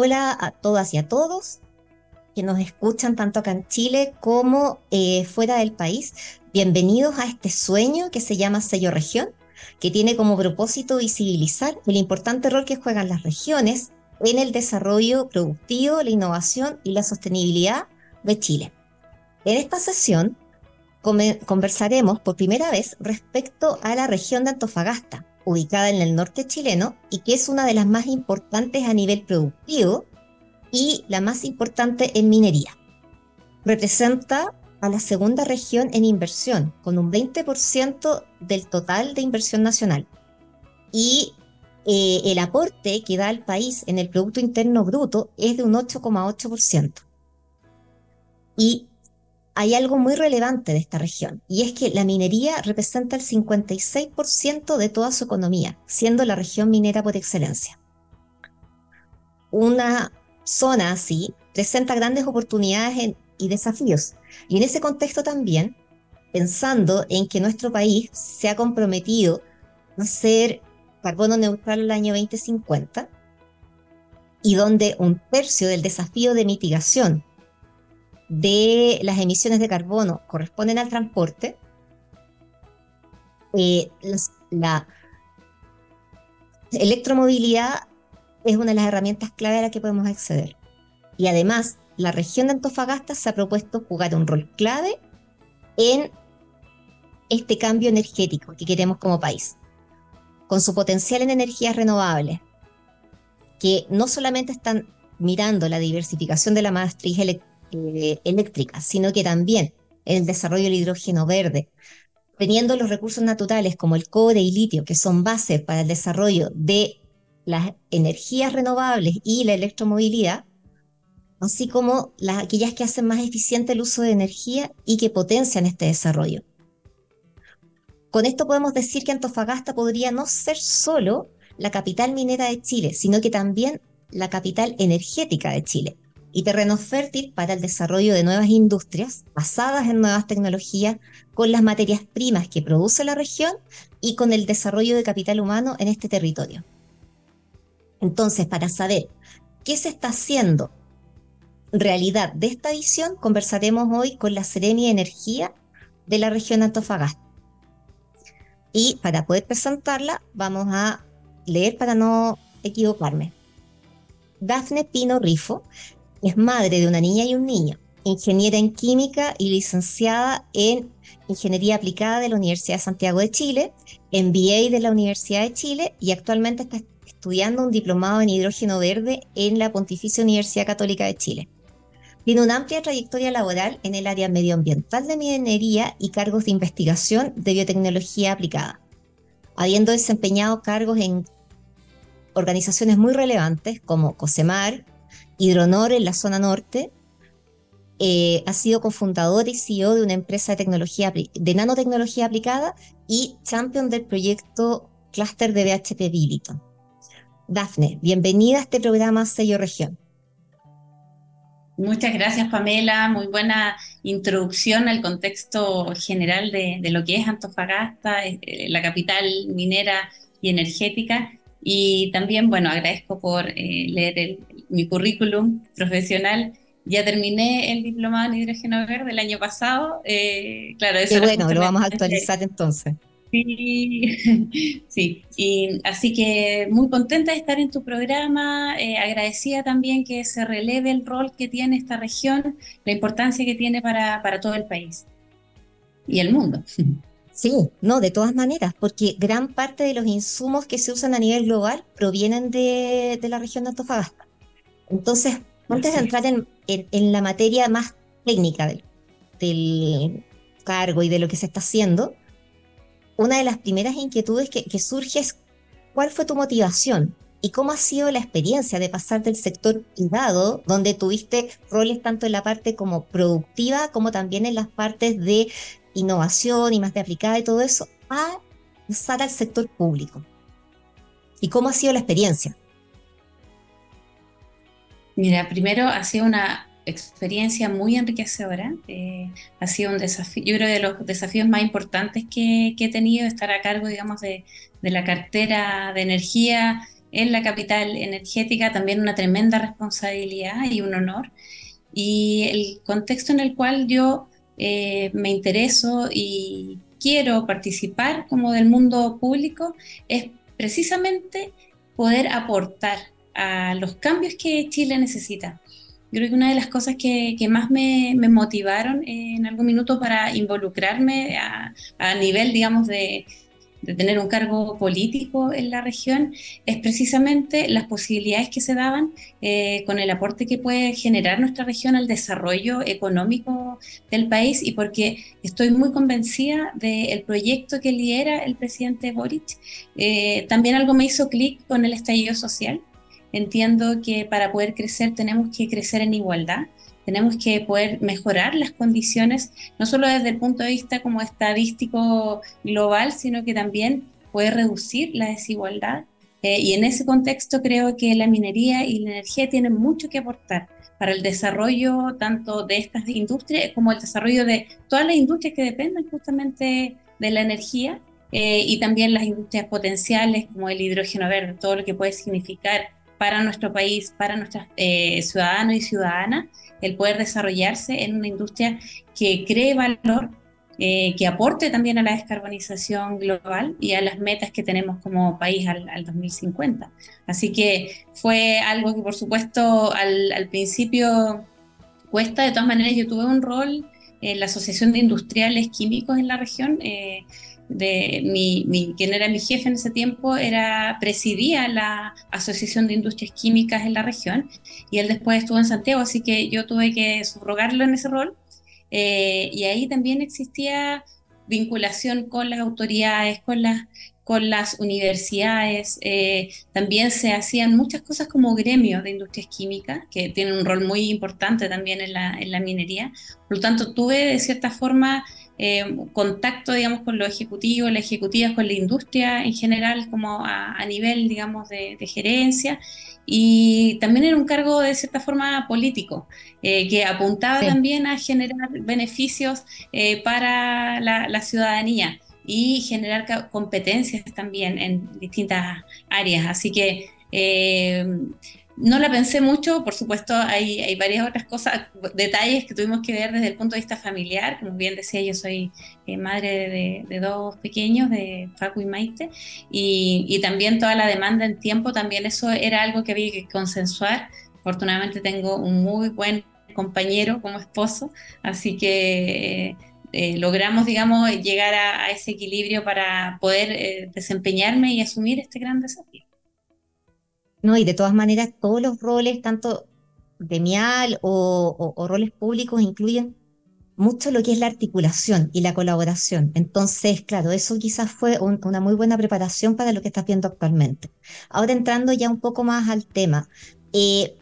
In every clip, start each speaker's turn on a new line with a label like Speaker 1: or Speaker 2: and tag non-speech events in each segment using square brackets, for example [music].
Speaker 1: Hola a todas y a todos que nos escuchan tanto acá en Chile como eh, fuera del país. Bienvenidos a este sueño que se llama Sello Región, que tiene como propósito visibilizar el importante rol que juegan las regiones en el desarrollo productivo, la innovación y la sostenibilidad de Chile. En esta sesión conversaremos por primera vez respecto a la región de Antofagasta, ubicada en el norte chileno y que es una de las más importantes a nivel productivo y la más importante en minería. Representa a la segunda región en inversión, con un 20% del total de inversión nacional. Y eh, el aporte que da al país en el Producto Interno Bruto es de un 8,8%. Y hay algo muy relevante de esta región, y es que la minería representa el 56% de toda su economía, siendo la región minera por excelencia. Una zona así presenta grandes oportunidades y desafíos. Y en ese contexto también, pensando en que nuestro país se ha comprometido a ser carbono neutral el año 2050 y donde un tercio del desafío de mitigación de las emisiones de carbono corresponden al transporte, eh, la electromovilidad es una de las herramientas clave a las que podemos acceder. Y además, la región de Antofagasta se ha propuesto jugar un rol clave en este cambio energético que queremos como país, con su potencial en energías renovables, que no solamente están mirando la diversificación de la matriz eh, sino que también el desarrollo del hidrógeno verde, teniendo los recursos naturales como el cobre y litio, que son bases para el desarrollo de las energías renovables y la electromovilidad, así como las, aquellas que hacen más eficiente el uso de energía y que potencian este desarrollo. Con esto podemos decir que Antofagasta podría no ser solo la capital minera de Chile, sino que también la capital energética de Chile y terreno fértil para el desarrollo de nuevas industrias basadas en nuevas tecnologías con las materias primas que produce la región y con el desarrollo de capital humano en este territorio. Entonces, para saber qué se está haciendo realidad de esta visión, conversaremos hoy con la Serenia de Energía de la región Antofagasta. Y para poder presentarla, vamos a leer para no equivocarme. Dafne Pino Rifo es madre de una niña y un niño, ingeniera en química y licenciada en Ingeniería Aplicada de la Universidad de Santiago de Chile, MBA de la Universidad de Chile y actualmente está estudiando un diplomado en hidrógeno verde en la Pontificia Universidad Católica de Chile. Tiene una amplia trayectoria laboral en el área medioambiental de minería y cargos de investigación de biotecnología aplicada, habiendo desempeñado cargos en organizaciones muy relevantes como COSEMAR, Hidronor en la zona norte, eh, ha sido cofundador y CEO de una empresa de, tecnología, de nanotecnología aplicada y champion del proyecto Cluster de BHP Billiton. Dafne, bienvenida a este programa Sello Región.
Speaker 2: Muchas gracias, Pamela. Muy buena introducción al contexto general de, lo que es Antofagasta, eh, eh, la capital minera y energética. Y también, bueno, agradezco por eh, leer mi currículum profesional. Ya terminé el diplomado en hidrógeno verde el año pasado.
Speaker 1: claro, eso Qué bueno, lo vamos a actualizar entonces.
Speaker 2: Sí, [laughs] sí, y así que muy contenta de estar en tu programa, eh, agradecida también que se releve el rol que tiene esta región, la importancia que tiene para, para todo el país y el mundo. [laughs]
Speaker 1: Sí, no, de todas maneras, porque gran parte de los insumos que se usan a nivel global provienen de, de la región de Antofagasta. Entonces, antes de entrar en, en, la materia más técnica del, del cargo y de lo que se está haciendo, una de las primeras inquietudes que, surge es cuál fue tu motivación y cómo ha sido la experiencia de pasar del sector privado, donde tuviste roles tanto en la parte como productiva como también en las partes de innovación y más de aplicada y todo eso, a pasar al sector público. ¿Y cómo ha sido la experiencia?
Speaker 2: Mira, primero ha sido una experiencia muy enriquecedora. Eh, ha sido un desafío, yo creo de los desafíos más importantes que, he tenido, estar a cargo, digamos, de, la cartera de energía en la capital energética, también una tremenda responsabilidad y un honor. Y el contexto en el cual yo eh, me intereso y quiero participar como del mundo público es precisamente poder aportar a los cambios que Chile necesita. Creo que una de las cosas que, más me, motivaron en algún minuto para involucrarme a, a nivel, digamos, de, de tener un cargo político en la región, es precisamente las posibilidades que se daban eh, con el aporte que puede generar nuestra región al desarrollo económico del país y porque estoy muy convencida del proyecto que lidera el presidente Boric. Eh, también algo me hizo clic con el estallido social. Entiendo que para poder crecer tenemos que crecer en igualdad tenemos que poder mejorar las condiciones, no solo desde el punto de vista como estadístico global, sino que también poder reducir la desigualdad. Eh, y en ese contexto creo que la minería y la energía tienen mucho que aportar para el desarrollo tanto de estas industrias como el desarrollo de todas las industrias que dependen justamente de la energía eh, y también las industrias potenciales como el hidrógeno verde, todo lo que puede significar para nuestro país, para nuestros eh, ciudadanos y ciudadanas, el poder desarrollarse en una industria que cree valor, eh, que aporte también a la descarbonización global y a las metas que tenemos como país al, 2050. Así que fue algo que por supuesto al, principio cuesta, de todas maneras yo tuve un rol en la Asociación de Industriales Químicos en la región. Eh, de mi, quien era mi jefe en ese tiempo, era, presidía la Asociación de Industrias Químicas en la región y él después estuvo en Santiago, así que yo tuve que subrogarlo en ese rol. Eh, y ahí también existía vinculación con las autoridades, con las, con las universidades. Eh, también se hacían muchas cosas como gremio de industrias químicas, que tienen un rol muy importante también en la, en la minería. Por lo tanto, tuve de cierta forma eh, contacto, digamos, con los ejecutivos, las ejecutivas, con la industria en general, como a, nivel, digamos, de, gerencia. Y también era un cargo de cierta forma político, eh, que apuntaba también a generar beneficios eh, para la, ciudadanía y generar competencias también en distintas áreas. Así que no la pensé mucho, por supuesto hay, varias otras cosas, detalles que tuvimos que ver desde el punto de vista familiar, como bien decía, yo soy eh, madre de, dos pequeños, de Facu y Maite, y, también toda la demanda en tiempo, también eso era algo que había que consensuar. Afortunadamente tengo un muy buen compañero como esposo, así que... Eh, logramos, digamos, llegar a, ese equilibrio para poder eh, desempeñarme y asumir este gran desafío.
Speaker 1: ¿No? Y de todas maneras, todos los roles, tanto gremial o, o, roles públicos, incluyen mucho lo que es la articulación y la colaboración. Entonces, claro, eso quizás fue una muy buena preparación para lo que estás viendo actualmente. Ahora entrando ya un poco más al tema, eh,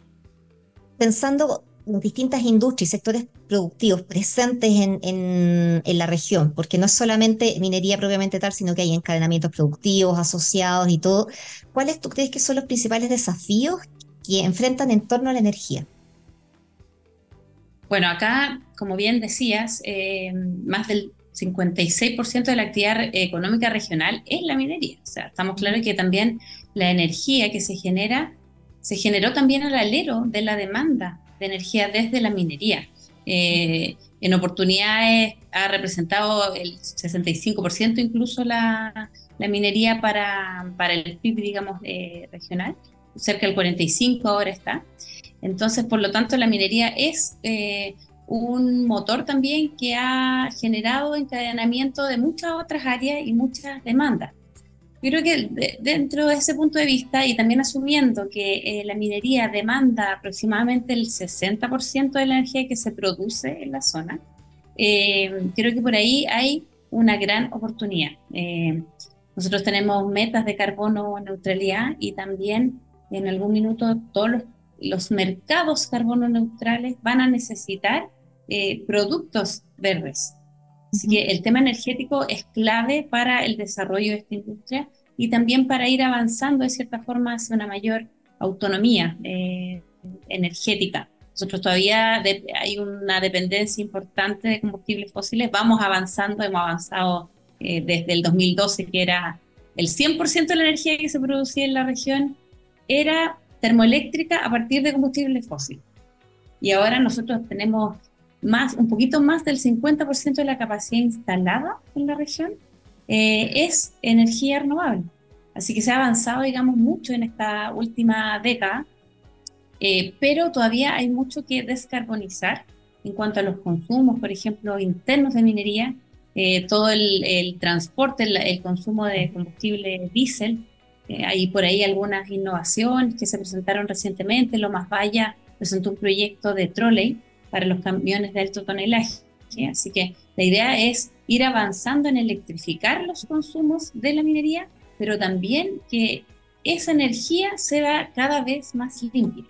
Speaker 1: pensando distintas industrias y sectores productivos presentes en, en, la región, porque no es solamente minería propiamente tal, sino que hay encadenamientos productivos asociados y todo. ¿Cuáles tú crees que son los principales desafíos que enfrentan en torno a la energía?
Speaker 2: Bueno, acá, como bien decías, eh, más del 56% de la actividad económica regional es la minería. O sea, estamos claros que también la energía que se genera se generó también al alero de la demanda de energía desde la minería. Eh, en oportunidades ha representado el 65% incluso la, la, minería para, para, el PIB, digamos, eh, regional, cerca del 45% ahora está. Entonces, por lo tanto, la minería es eh, un motor también que ha generado encadenamiento de muchas otras áreas y muchas demandas. Creo que dentro de ese punto de vista y también asumiendo que eh, la minería demanda aproximadamente el 60% de la energía que se produce en la zona, eh, creo que por ahí hay una gran oportunidad. Eh, nosotros tenemos metas de carbono neutralidad y también en algún minuto todos los mercados carbono neutrales van a necesitar productos verdes. Así que el tema energético es clave para el desarrollo de esta industria y también para ir avanzando de cierta forma hacia una mayor autonomía eh, energética. Nosotros todavía hay una dependencia importante de combustibles fósiles, vamos avanzando, hemos avanzado eh, desde el 2012, que era el 100% de la energía que se producía en la región, era termoeléctrica a partir de combustibles fósiles. Y ahora nosotros tenemos más, un poquito más del 50% de la capacidad instalada en la región eh, es energía renovable. Así que se ha avanzado, digamos, mucho en esta última década, eh, pero todavía hay mucho que descarbonizar en cuanto a los consumos, por ejemplo, internos de minería, eh, todo el, transporte, el, consumo de combustible diésel. hay por ahí algunas innovaciones que se presentaron recientemente. Lo Más Vaya presentó un proyecto de trolley para los camiones de alto tonelaje. Así que la idea es ir avanzando en electrificar los consumos de la minería, pero también que esa energía sea cada vez más limpia.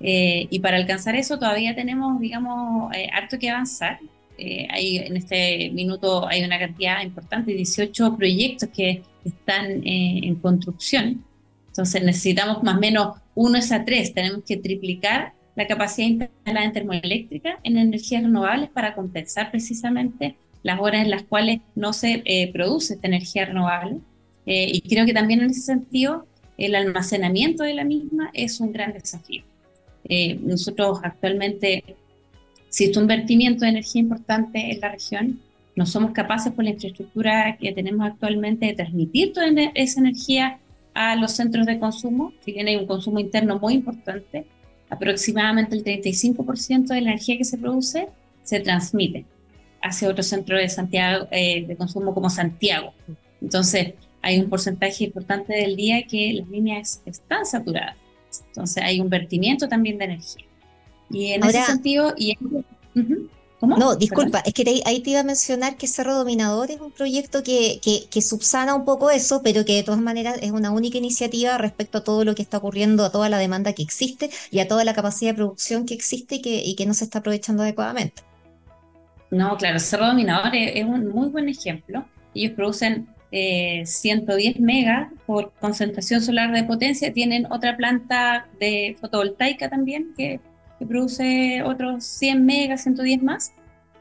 Speaker 2: Eh, y para alcanzar eso todavía tenemos, digamos, eh, harto que avanzar. Eh, hay, en este minuto hay una cantidad importante, 18 proyectos que están en construcción. Entonces necesitamos más o menos uno es a tres. Tenemos que triplicar la capacidad instalada en termoeléctrica en energías renovables para compensar precisamente las horas en las cuales no se eh, produce esta energía renovable. Eh, y creo que también en ese sentido el almacenamiento de la misma es un gran desafío. Eh, nosotros actualmente, es un vertimiento de energía importante en la región, no somos capaces por la infraestructura que tenemos actualmente de transmitir toda esa energía a los centros de consumo, si bien hay un consumo interno muy importante, aproximadamente el 35% de la energía que se produce se transmite hacia otro centro de, Santiago, eh, de consumo como Santiago. Entonces, hay un porcentaje importante del día que las líneas están saturadas. Entonces, hay un vertimiento también de energía. Y en ese sentido, y
Speaker 1: no, disculpa, es que ahí te iba a mencionar que Cerro Dominador es un proyecto que, que, subsana un poco eso, pero que de todas maneras es una única iniciativa respecto a todo lo que está ocurriendo, a toda la demanda que existe y a toda la capacidad de producción que existe y que, y que no se está aprovechando adecuadamente.
Speaker 2: No, claro, Cerro Dominador es, un muy buen ejemplo. Ellos producen 110 eh, megas por concentración solar de potencia, tienen otra planta de fotovoltaica también que produce otros 100 megas, 110 más,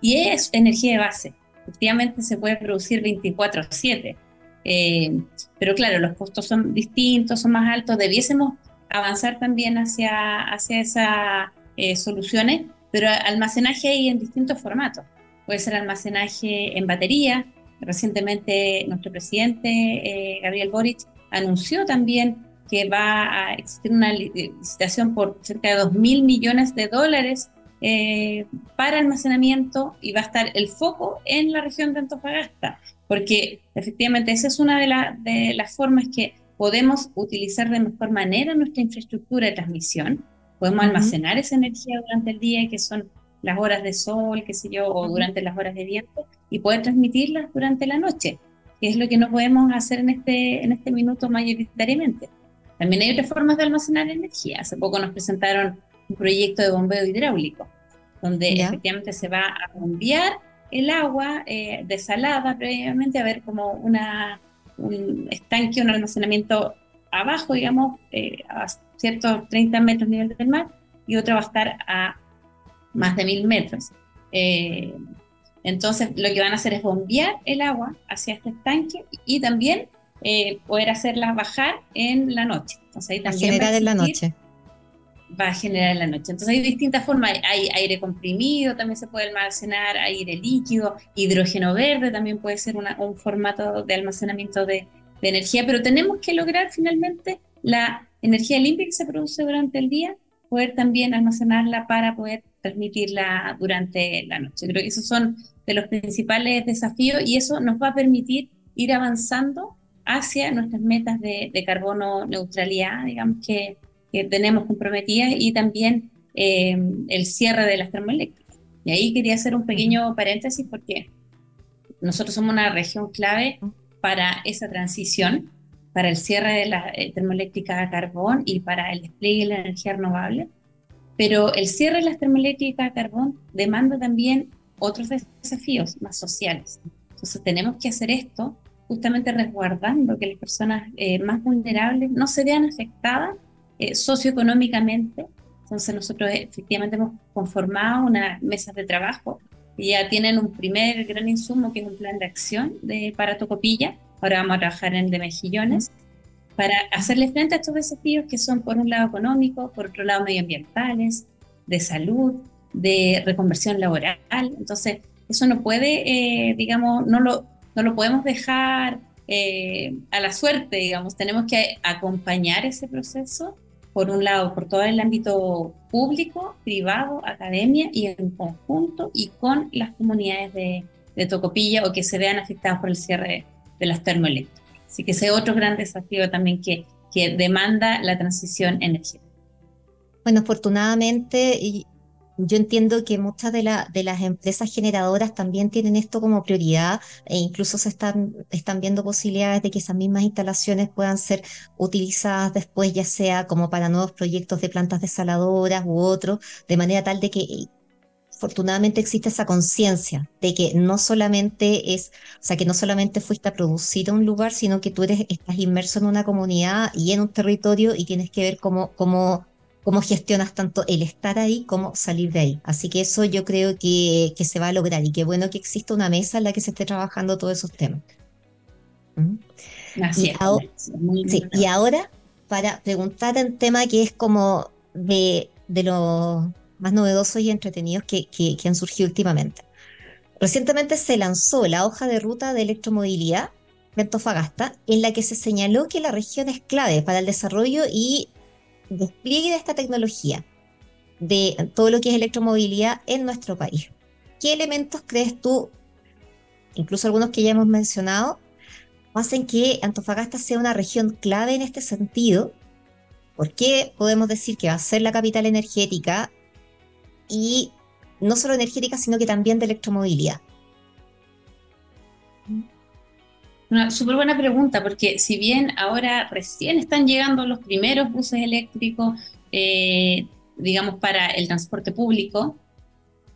Speaker 2: y es energía de base. Efectivamente se puede producir 24/7, eh, pero claro, los costos son distintos, son más altos, debiésemos avanzar también hacia, hacia esas eh, soluciones, pero almacenaje hay en distintos formatos. Puede ser almacenaje en batería. Recientemente nuestro presidente eh, Gabriel Boric anunció también que va a existir una licitación por cerca de 2 mil millones de dólares eh, para almacenamiento y va a estar el foco en la región de Antofagasta, porque efectivamente esa es una de, de las formas que podemos utilizar de mejor manera nuestra infraestructura de transmisión. Podemos almacenar esa energía durante el día, que son las horas de sol, qué sé yo, o durante las horas de viento, y poder transmitirlas durante la noche, que es lo que no podemos hacer en este, en este minuto mayoritariamente. También hay otras formas de almacenar energía. Hace poco nos presentaron un proyecto de bombeo hidráulico, donde efectivamente se va a bombear el agua eh, desalada previamente, a ver como una, un estanque, un almacenamiento abajo, digamos, eh, a ciertos 30 metros nivel del mar, y otra va a estar a más de mil metros. Eh, entonces, lo que van a hacer es bombear el agua hacia este estanque y también eh, poder hacerlas bajar en la noche.
Speaker 1: Entonces, ahí también a generar en la noche.
Speaker 2: Va a generar en la noche. Entonces hay distintas formas. Hay aire comprimido, también se puede almacenar, aire líquido, hidrógeno verde también puede ser un formato de almacenamiento de, de energía, pero tenemos que lograr finalmente la energía limpia que se produce durante el día, poder también almacenarla para poder transmitirla durante la noche. Creo que esos son de los principales desafíos y eso nos va a permitir ir avanzando hacia nuestras metas de, carbono neutralidad, digamos, que, tenemos comprometidas y también eh, el cierre de las termoeléctricas. Y ahí quería hacer un pequeño paréntesis porque nosotros somos una región clave para esa transición, para el cierre de la eh, termoeléctrica a carbón y para el despliegue de la energía renovable. Pero el cierre de las termoeléctricas a carbón demanda también otros desafíos más sociales. Entonces tenemos que hacer esto justamente resguardando que las personas eh, más vulnerables no se vean afectadas eh, socioeconómicamente. Entonces nosotros efectivamente hemos conformado unas mesas de trabajo que ya tienen un primer gran insumo que es un plan de acción de, para Tocopilla. Ahora vamos a trabajar en el de Mejillones. para hacerle frente a estos desafíos que son, por un lado, económicos, por otro lado, medioambientales, de salud, de reconversión laboral. Entonces, eso no puede, eh, digamos, no lo, no lo podemos dejar eh, a la suerte, digamos, tenemos que acompañar ese proceso, por un lado, por todo el ámbito público, privado, academia y en conjunto y con las comunidades de, Tocopilla o que se vean afectadas por el cierre de las termoeléctricas. Así que ese es otro gran desafío también que, que demanda la transición energética.
Speaker 1: Bueno, afortunadamente, yo entiendo que muchas de, de, las empresas generadoras también tienen esto como prioridad e incluso se están, viendo posibilidades de que esas mismas instalaciones puedan ser utilizadas después, ya sea como para nuevos proyectos de plantas desaladoras u otros, de manera tal de que afortunadamente existe esa conciencia de que no solamente es, o sea, que no solamente fuiste a producir a un lugar, sino que tú eres, estás inmerso en una comunidad y en un territorio y tienes que ver cómo, cómo cómo gestionas tanto el estar ahí como salir de ahí. Así que eso yo creo que, que se va a lograr y qué bueno que exista una mesa en la que se esté trabajando todos esos temas.
Speaker 2: ¿Mm? y, ahora,
Speaker 1: sí, y ahora, para preguntar un tema que es como de, de los más novedosos y entretenidos que, que, que han surgido últimamente. Recientemente se lanzó la hoja de ruta de electromovilidad de Antofagasta, en la que se señaló que la región es clave para el desarrollo y despliegue de esta tecnología, de todo lo que es electromovilidad en nuestro país. ¿Qué elementos crees tú, incluso algunos que ya hemos mencionado, hacen que Antofagasta sea una región clave en este sentido? ¿Por qué podemos decir que va a ser la capital energética y no solo energética, sino que también de electromovilidad?
Speaker 2: Una súper buena pregunta, porque si bien ahora recién están llegando los primeros buses eléctricos, eh, digamos, para el transporte público,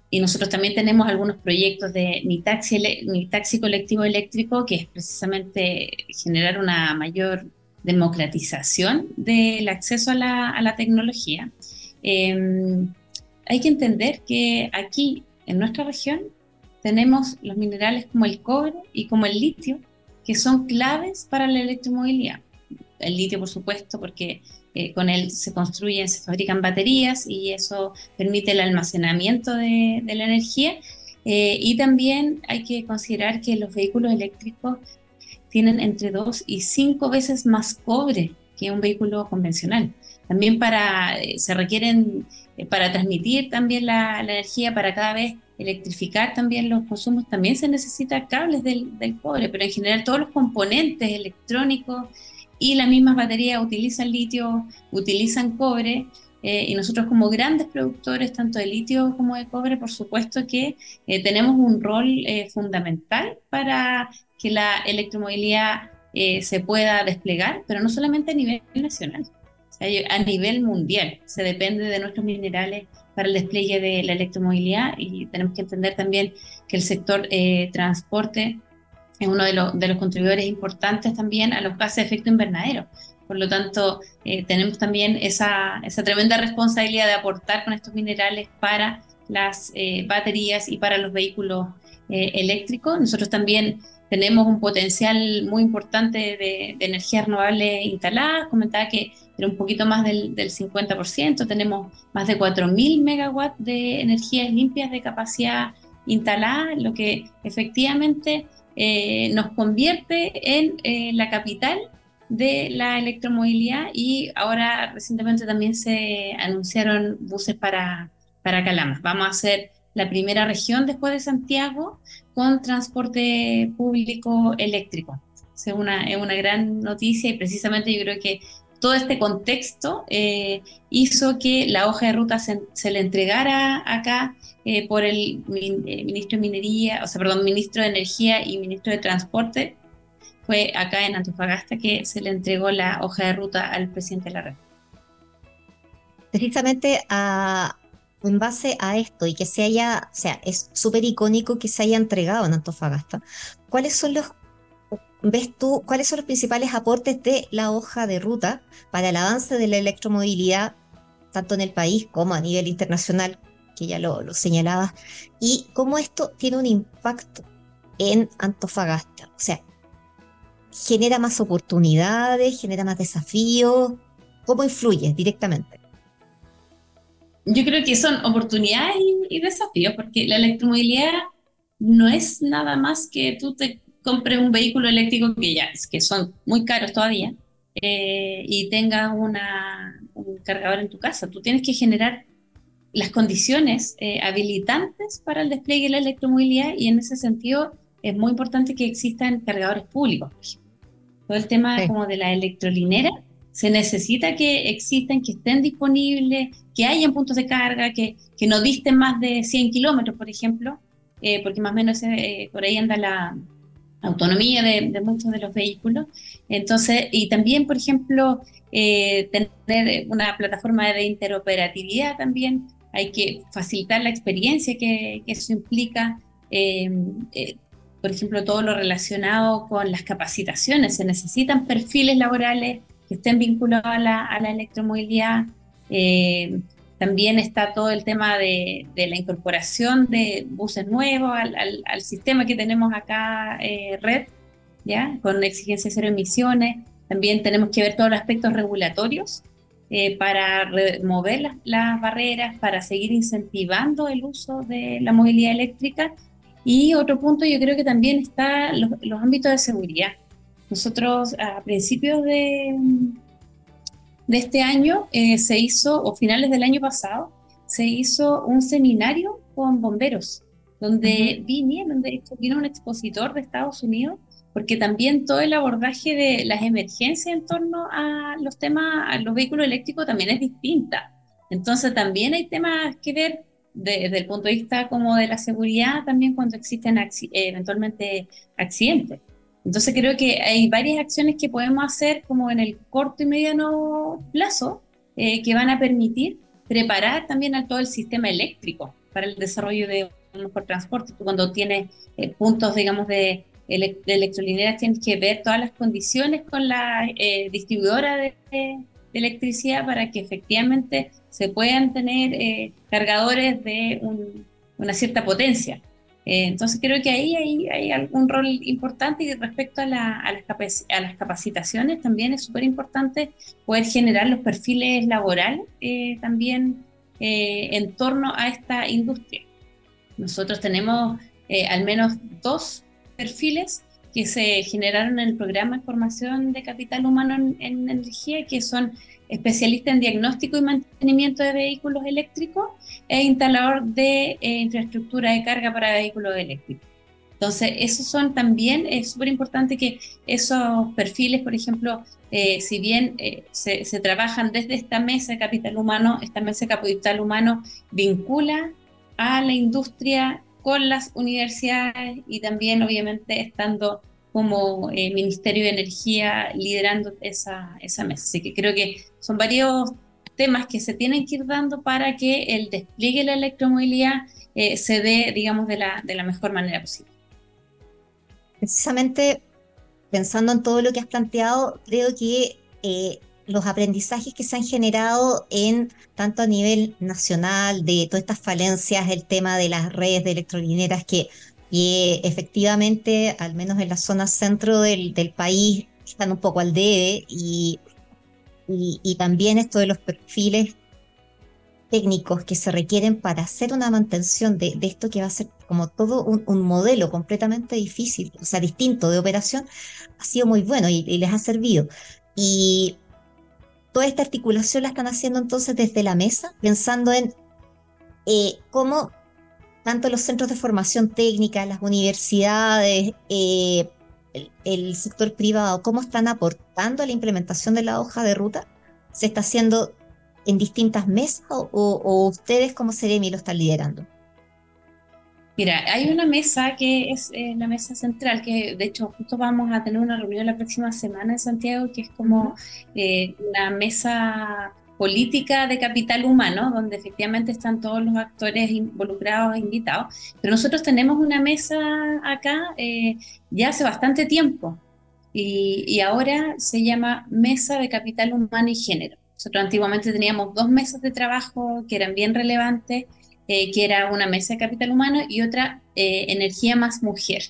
Speaker 2: y nosotros también tenemos algunos proyectos de mi taxi, colectivo eléctrico, que es precisamente generar una mayor democratización del acceso a la, a tecnología. Em, hay que entender que aquí, en nuestra región, tenemos los minerales como el cobre y como el litio, que son claves para la electromovilidad. El litio, por supuesto, porque eh, con él se construyen, se fabrican baterías y eso permite el almacenamiento de, la energía. Eh, y también hay que considerar que los vehículos eléctricos tienen entre dos y cinco veces más cobre que un vehículo convencional. También para, eh, se requieren, para transmitir también la, la energía, para cada vez electrificar también los consumos, también se necesita cables del, cobre, pero en general todos los componentes electrónicos y las mismas baterías utilizan litio, utilizan cobre, eh, y nosotros como grandes productores, tanto de litio como de cobre, por supuesto que eh, tenemos un rol eh, fundamental para que la electromovilidad se pueda desplegar, pero no solamente a nivel nacional, a nivel mundial. Se depende de nuestros minerales para el despliegue de la electromovilidad y tenemos que entender también que el sector eh, transporte es uno de, de, los contribuidores importantes también a los gases de efecto invernadero. Por lo tanto, eh, tenemos también esa, esa, tremenda responsabilidad de aportar con estos minerales para las eh, baterías y para los vehículos eléctricos. Nosotros también tenemos un potencial muy importante de, de energía renovable instalada. Comentaba que era un poquito más del, del 50%. Tenemos más de 4.000 megawatts de energías limpias de capacidad instalada, lo que efectivamente eh, nos convierte en eh, la capital de la electromovilidad y ahora recientemente también se anunciaron buses para, para Calama. Vamos a ser la primera región después de Santiago con transporte público eléctrico. Es una, es una gran noticia y precisamente yo creo que todo este contexto eh, hizo que la hoja de ruta se, le entregara acá eh, por el eh, ministro de Minería, o sea, perdón, ministro de Energía y ministro de Transporte. Fue acá en Antofagasta que se le entregó la hoja de ruta al presidente de la red.
Speaker 1: Precisamente a, en base a esto y que se haya, o sea, es súper icónico que se haya entregado en Antofagasta, ¿cuáles son los, ves tú, cuáles son los principales aportes de la hoja de ruta para el avance de la electromovilidad, tanto en el país como a nivel internacional, que ya lo, lo señalabas, y cómo esto tiene un impacto en Antofagasta? O sea, genera más oportunidades, genera más desafíos? ¿Cómo influye directamente?
Speaker 2: Yo creo que son oportunidades y, desafíos, porque la electromovilidad no es nada más que tú te compres un vehículo eléctrico que ya que son muy caros todavía eh, y tengas una, un cargador en tu casa. Tú tienes que generar las condiciones eh, habilitantes para el despliegue de la electromovilidad y en ese sentido es muy importante que existan cargadores públicos. Todo el tema como de la electrolinera, se necesita que existan, que estén disponibles, que hayan puntos de carga, que, que no disten más de 100 kilómetros, por ejemplo, eh, porque más o menos eh, por ahí anda la autonomía de, muchos de los vehículos. Entonces, y también, por ejemplo, tener una plataforma de interoperatividad también hay que facilitar la experiencia que, eso implica. Eh, eh, por ejemplo, todo lo relacionado con las capacitaciones. Se necesitan perfiles laborales que estén vinculados a la, electromovilidad. Eh, también está todo el tema de, la incorporación de buses nuevos al, sistema que tenemos acá, red, ¿ya? con exigencias cero emisiones. También tenemos que ver todos los aspectos regulatorios eh, para remover las, barreras, para seguir incentivando el uso de la movilidad eléctrica. Y otro punto yo creo que también está los, los ámbitos de seguridad. Nosotros a principios de, de este año eh, se hizo, o finales del año pasado, se hizo un seminario con bomberos, donde vinieron, de hecho, vino un expositor de Estados Unidos porque también todo el abordaje de las emergencias en torno a los temas, a los vehículos eléctricos también es distinta. Entonces también hay temas que ver desde el punto de vista como de la seguridad también cuando existen eventualmente accidentes. Entonces creo que hay varias acciones que podemos hacer como en el corto y mediano plazo eh, que van a permitir preparar también a todo el sistema eléctrico para el desarrollo de un mejor transporte. Cuando tienes eh, puntos, digamos, de electrolineras tienes que ver todas las condiciones con la eh, distribuidora de, electricidad para que efectivamente se puedan tener eh, cargadores de una cierta potencia. Eh, entonces creo que ahí hay, algún rol importante y respecto a, la, a, las, capacitaciones también es súper importante poder generar los perfiles laborales también en torno a esta industria. Nosotros tenemos al menos dos perfiles que se generaron en el programa de formación de capital humano en, energía, que son especialistas en diagnóstico y mantenimiento de vehículos eléctricos e instalador de eh, infraestructura de carga para vehículos eléctricos. Entonces, esos son también, es súper importante que esos perfiles, por ejemplo, eh, si bien eh, se, se, trabajan desde esta mesa de capital humano, esta mesa de capital humano vincula a la industria con las universidades y también obviamente estando como eh, Ministerio de Energía liderando esa, esa mesa. Así que creo que son varios temas que se tienen que ir dando para que el despliegue de la electromovilidad eh, se dé, digamos, de la, de la mejor manera posible.
Speaker 1: Precisamente pensando en todo lo que has planteado, creo que eh, los aprendizajes que se han generado en tanto a nivel nacional de todas estas falencias, el tema de las redes de electrolineras que, efectivamente, al menos en la zona centro del, país, están un poco al debe y, y, también esto de los perfiles técnicos que se requieren para hacer una mantención de, esto que va a ser como todo un, modelo completamente difícil, o sea, distinto de operación, ha sido muy bueno y, y les ha servido. Y toda esta articulación la están haciendo entonces desde la mesa, pensando en eh, cómo tanto los centros de formación técnica, las universidades, eh, el, sector privado, cómo están aportando a la implementación de la hoja de ruta. ¿Se está haciendo en distintas mesas o, ustedes como Seremi lo están liderando?
Speaker 2: Mira, hay una mesa que es eh, la mesa central, que de hecho justo vamos a tener una reunión la próxima semana en Santiago, que es como eh, una mesa política de capital humano, donde efectivamente están todos los actores involucrados e invitados. Pero nosotros tenemos una mesa acá eh, ya hace bastante tiempo y, y ahora se llama Mesa de Capital Humano y Género. Nosotros antiguamente teníamos dos mesas de trabajo que eran bien relevantes eh, que era una mesa de capital humano y otra eh, energía más mujer.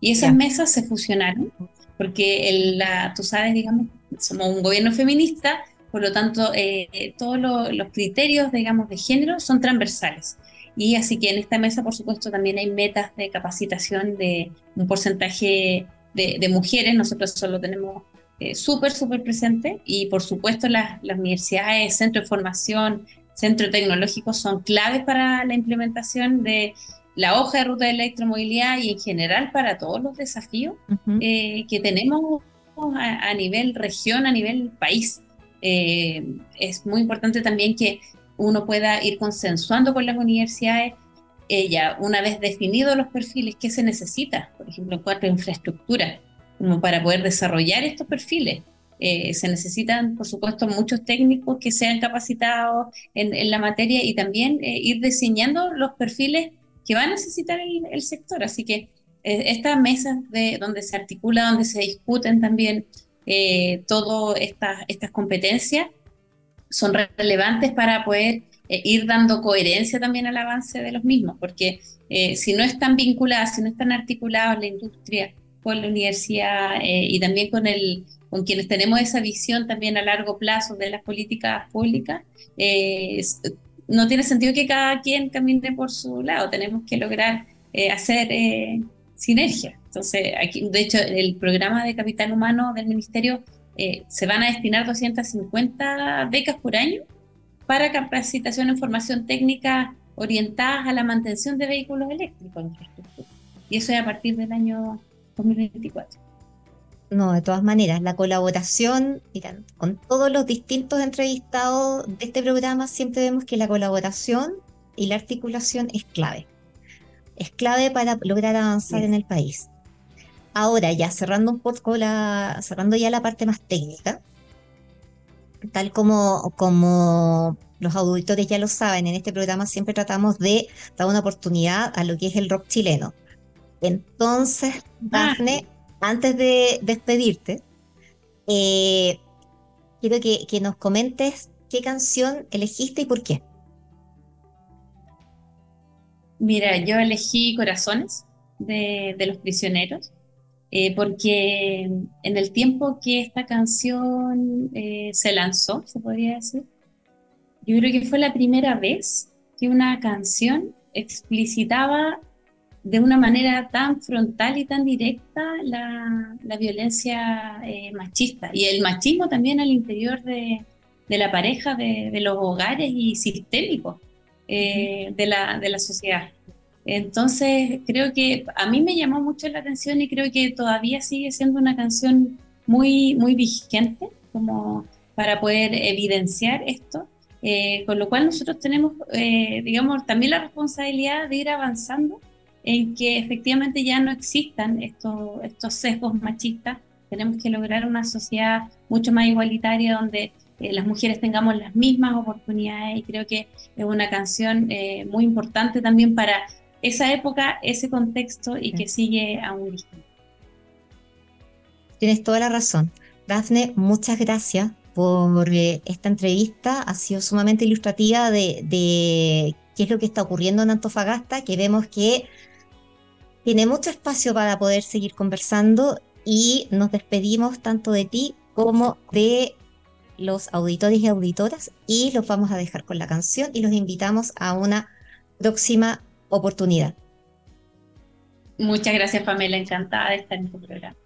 Speaker 2: Y esas mesas se fusionaron porque la, tú sabes, digamos, somos un gobierno feminista, por lo tanto, eh, todos los criterios, digamos, de género son transversales. Y así que en esta mesa, por supuesto, también hay metas de capacitación de un porcentaje de, mujeres. Nosotros solo tenemos eh, súper, súper presente. Y por supuesto, las, las universidades, centros de formación, centros tecnológicos son claves para la implementación de la hoja de ruta de electromovilidad y en general para todos los desafíos eh, que tenemos a, nivel región, a nivel país. Eh, es muy importante también que uno pueda ir consensuando con las universidades, ella, una vez definidos los perfiles, qué se necesita, por ejemplo, en cuanto a infraestructura, como para poder desarrollar estos perfiles. Eh, se necesitan, por supuesto, muchos técnicos que sean capacitados en, la materia y también ir diseñando los perfiles que va a necesitar el, sector. Así que eh, estas mesas de, donde se articula, donde se discuten también eh, todas estas competencias, son relevantes para poder eh, ir dando coherencia también al avance de los mismos, porque eh, si no están vinculadas, si no están articulados la industria con la universidad y también con el con quienes tenemos esa visión también a largo plazo de las políticas públicas, no tiene sentido que cada quien camine por su lado, tenemos que lograr eh, hacer eh, sinergia. Entonces, aquí, de hecho, el programa de capital humano del ministerio eh, se van a destinar 250 becas por año para capacitación en formación técnica orientadas a la mantención de vehículos eléctricos Y eso es a partir del año 2024.
Speaker 1: No, de todas maneras, la colaboración, con todos los distintos entrevistados de este programa, siempre vemos que la colaboración y la articulación es clave. Es clave para lograr avanzar en el país. Ahora, ya cerrando un poco la, cerrando ya la parte más técnica, tal como, como los auditores ya lo saben, en este programa siempre tratamos de dar una oportunidad a lo que es el rock chileno. Entonces, ah, Dafne, antes de despedirte, eh, quiero que, nos comentes qué canción elegiste y por qué.
Speaker 2: Mira, yo elegí Corazones de, Los Prisioneros, eh, porque en el tiempo que esta canción eh, se lanzó, se podría decir, yo creo que fue la primera vez que una canción explicitaba de una manera tan frontal y tan directa la, violencia eh, machista y el machismo también al interior de, la pareja, de, los hogares y sistémicos eh, de, la, de la sociedad. Entonces, creo que a mí me llamó mucho la atención y creo que todavía sigue siendo una canción muy, muy vigente como para poder evidenciar esto. Eh, con lo cual nosotros tenemos, digamos, también la responsabilidad de ir avanzando en que efectivamente ya no existan estos, estos sesgos machistas. Tenemos que lograr una sociedad mucho más igualitaria donde eh, las mujeres tengamos las mismas oportunidades y creo que es una canción eh, muy importante también para esa época, ese contexto y que sigue aún vigente.
Speaker 1: Tienes toda la razón. Dafne, muchas gracias por eh, esta entrevista. Ha sido sumamente ilustrativa de, de qué es lo que está ocurriendo en Antofagasta, que vemos que tiene mucho espacio para poder seguir conversando y nos despedimos tanto de ti como de los auditores y auditoras y los vamos a dejar con la canción y los invitamos a una próxima oportunidad.
Speaker 2: Muchas gracias Pamela, encantada de estar en tu programa.